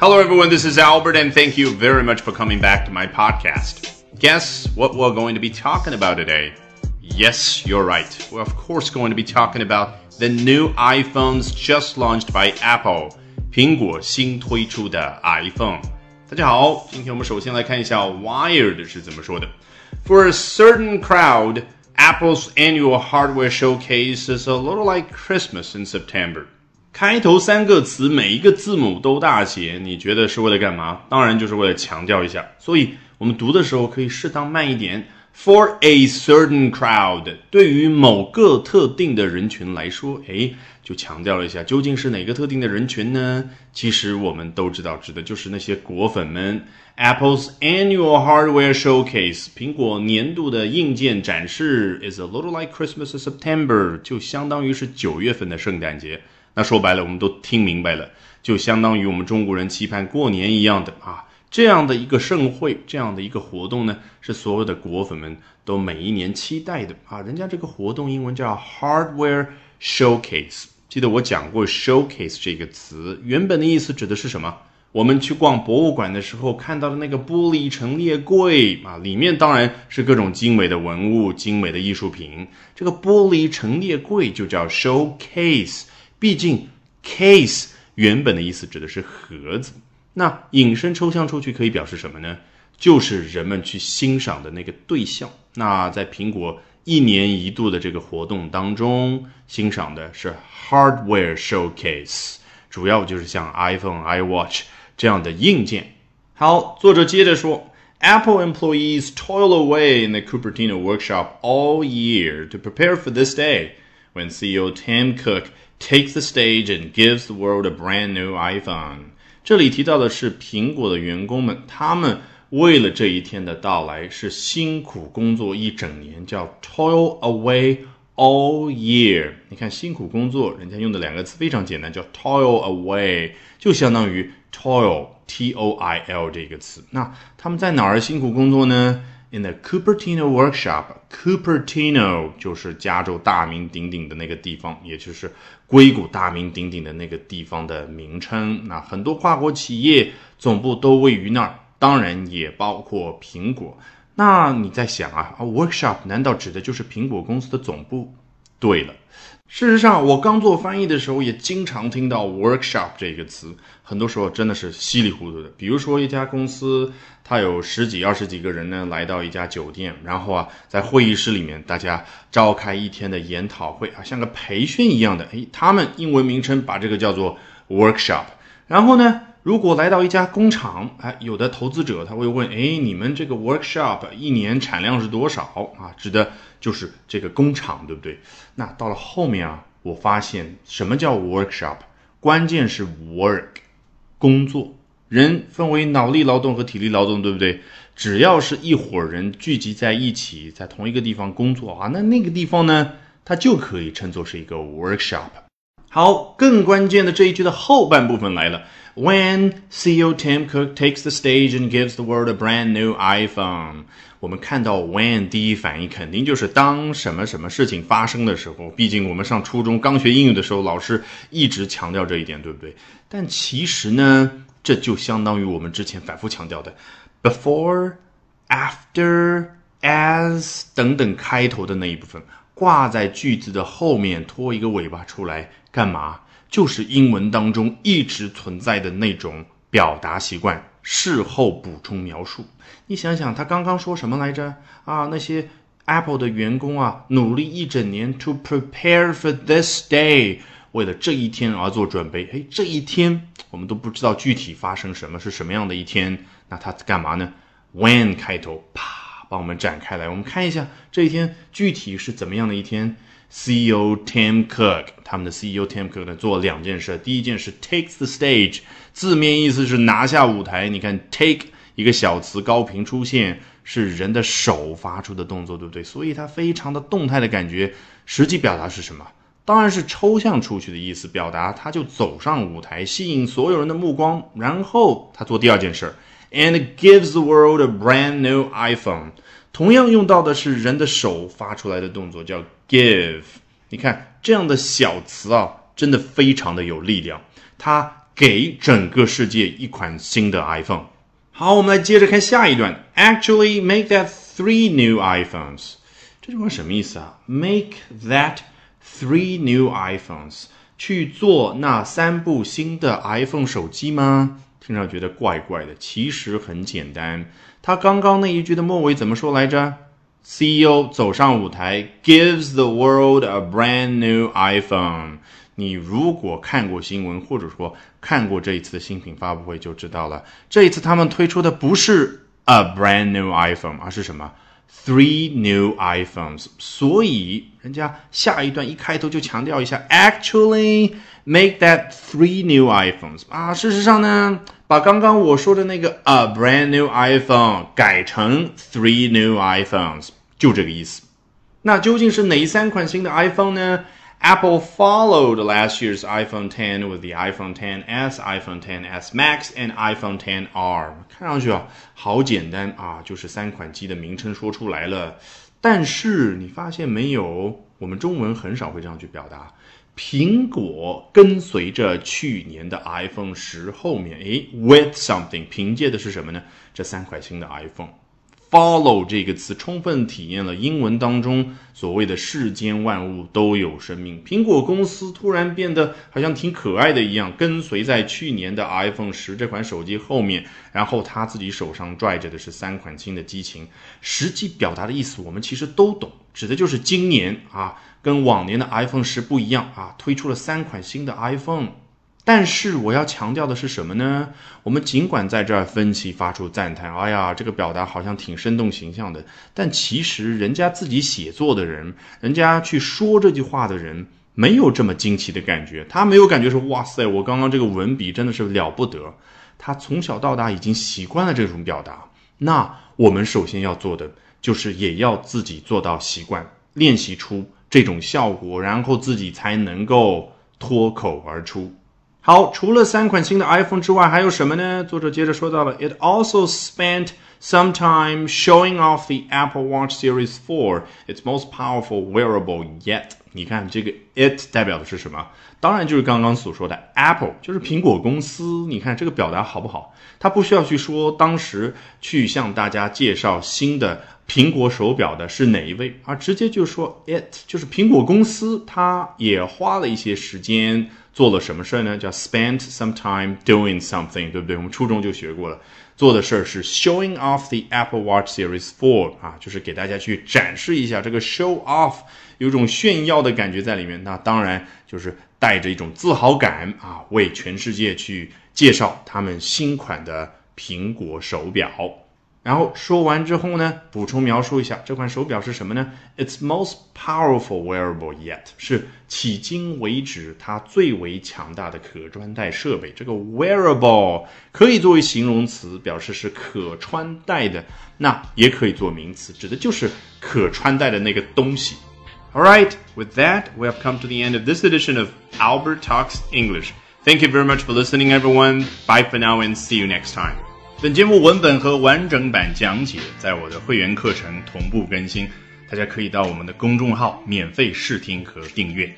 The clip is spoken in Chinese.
Hello, everyone. This is Albert, and thank you very much for coming back to my podcast. Guess what we're going to be talking about today? Yes, you're right. We're, of course, going to be talking about the new iPhones just launched by Apple. 苹果新推出的 iPhone。大家好，今天我们首先来看一下 Wired 是怎么说的。For a certain crowd, Apple's annual hardware showcase is a little like Christmas in September. 开头三个词每一个字母都大写，你觉得是为了干嘛？当然就是为了强调一下。所以我们读的时候可以适当慢一点。For a certain crowd，对于某个特定的人群来说，哎，就强调了一下，究竟是哪个特定的人群呢？其实我们都知道，指的就是那些果粉们。Apple's annual hardware showcase，苹果年度的硬件展示，is a little like Christmas in September，就相当于是九月份的圣诞节。那说白了，我们都听明白了，就相当于我们中国人期盼过年一样的啊，这样的一个盛会，这样的一个活动呢，是所有的果粉们都每一年期待的啊。人家这个活动英文叫 Hardware Showcase，记得我讲过 Showcase 这个词，原本的意思指的是什么？我们去逛博物馆的时候看到的那个玻璃陈列柜啊，里面当然是各种精美的文物、精美的艺术品。这个玻璃陈列柜就叫 Showcase。毕竟，case 原本的意思指的是盒子，那引申抽象出去可以表示什么呢？就是人们去欣赏的那个对象。那在苹果一年一度的这个活动当中，欣赏的是 hardware showcase，主要就是像 iPhone、iWatch 这样的硬件。好，作者接着说，Apple employees toil away in the Cupertino workshop all year to prepare for this day when CEO Tim Cook takes the stage and gives the world a brand new iPhone。这里提到的是苹果的员工们，他们为了这一天的到来是辛苦工作一整年，叫 toil away all year。你看辛苦工作，人家用的两个词非常简单，叫 toil away，就相当于 toil t o i l 这个词。那他们在哪儿辛苦工作呢？In the Cupertino workshop，Cupertino 就是加州大名鼎鼎的那个地方，也就是硅谷大名鼎鼎的那个地方的名称。那很多跨国企业总部都位于那儿，当然也包括苹果。那你在想啊，workshop 难道指的就是苹果公司的总部？对了。事实上，我刚做翻译的时候，也经常听到 workshop 这个词，很多时候真的是稀里糊涂的。比如说，一家公司，它有十几、二十几个人呢，来到一家酒店，然后啊，在会议室里面，大家召开一天的研讨会啊，像个培训一样的。诶，他们英文名称把这个叫做 workshop。然后呢，如果来到一家工厂，哎，有的投资者他会问，哎，你们这个 workshop 一年产量是多少啊？指的。就是这个工厂，对不对？那到了后面啊，我发现什么叫 workshop？关键是 work，工作。人分为脑力劳动和体力劳动，对不对？只要是一伙人聚集在一起，在同一个地方工作啊，那那个地方呢，它就可以称作是一个 workshop。好，更关键的这一句的后半部分来了。When CEO Tim Cook takes the stage and gives the world a brand new iPhone。我们看到 when 第一反应肯定就是当什么什么事情发生的时候，毕竟我们上初中刚学英语的时候，老师一直强调这一点，对不对？但其实呢，这就相当于我们之前反复强调的 before、after、as 等等开头的那一部分，挂在句子的后面拖一个尾巴出来，干嘛？就是英文当中一直存在的那种表达习惯。事后补充描述，你想想，他刚刚说什么来着？啊，那些 Apple 的员工啊，努力一整年 to prepare for this day，为了这一天而做准备。哎，这一天我们都不知道具体发生什么，是什么样的一天？那他干嘛呢？When 开头，啪，帮我们展开来，我们看一下这一天具体是怎么样的一天。CEO Tim Cook，他们的 CEO Tim Cook 呢做两件事。第一件事 take the stage，字面意思是拿下舞台。你看 take 一个小词高频出现，是人的手发出的动作，对不对？所以它非常的动态的感觉。实际表达是什么？当然是抽象出去的意思，表达他就走上舞台，吸引所有人的目光。然后他做第二件事儿，and gives the world a brand new iPhone。同样用到的是人的手发出来的动作，叫 give。你看这样的小词啊，真的非常的有力量。它给整个世界一款新的 iPhone。好，我们来接着看下一段。Actually, make that three new iPhones。这句话什么意思啊？Make that three new iPhones，去做那三部新的 iPhone 手机吗？听上觉得怪怪的，其实很简单。他刚刚那一句的末尾怎么说来着？CEO 走上舞台，gives the world a brand new iPhone。你如果看过新闻，或者说看过这一次的新品发布会，就知道了。这一次他们推出的不是 a brand new iPhone，而是什么？Three new iPhones。所以人家下一段一开头就强调一下，actually make that three new iPhones 啊。事实上呢，把刚刚我说的那个 a brand new iPhone 改成 three new iPhones，就这个意思。那究竟是哪三款新的 iPhone 呢？Apple followed last year's iPhone 10 with the iPhone 10s, iPhone 10s Max, and iPhone 10R。看上去啊，好简单啊，就是三款机的名称说出来了。但是你发现没有，我们中文很少会这样去表达。苹果跟随着去年的 iPhone 十后面，诶 w i t h something，凭借的是什么呢？这三款新的 iPhone。Follow 这个词充分体验了英文当中所谓的世间万物都有生命。苹果公司突然变得好像挺可爱的一样，跟随在去年的 iPhone 十这款手机后面，然后他自己手上拽着的是三款新的机型。实际表达的意思我们其实都懂，指的就是今年啊，跟往年的 iPhone 十不一样啊，推出了三款新的 iPhone。但是我要强调的是什么呢？我们尽管在这儿分析、发出赞叹，哎呀，这个表达好像挺生动形象的。但其实人家自己写作的人，人家去说这句话的人，没有这么惊奇的感觉。他没有感觉说，哇塞，我刚刚这个文笔真的是了不得。他从小到大已经习惯了这种表达。那我们首先要做的，就是也要自己做到习惯，练习出这种效果，然后自己才能够脱口而出。好，除了三款新的 iPhone 之外，还有什么呢？作者接着说到了，It also spent some time showing off the Apple Watch Series 4, its most powerful wearable yet。你看这个 it 代表的是什么？当然就是刚刚所说的 Apple，就是苹果公司。你看这个表达好不好？它不需要去说当时去向大家介绍新的苹果手表的是哪一位，而直接就说 it，就是苹果公司，它也花了一些时间。做了什么事儿呢？叫 spent some time doing something，对不对？我们初中就学过了。做的事儿是 showing off the Apple Watch Series 4啊，就是给大家去展示一下这个 show off，有种炫耀的感觉在里面。那当然就是带着一种自豪感啊，为全世界去介绍他们新款的苹果手表。然后说完之后呢，补充描述一下这款手表是什么呢？Its most powerful wearable yet 是迄今为止它最为强大的可穿戴设备。这个 wearable 可以作为形容词，表示是可穿戴的；那也可以做名词，指的就是可穿戴的那个东西。All right, with that, we have come to the end of this edition of Albert Talks English. Thank you very much for listening, everyone. Bye for now, and see you next time. 本节目文本和完整版讲解在我的会员课程同步更新，大家可以到我们的公众号免费试听和订阅。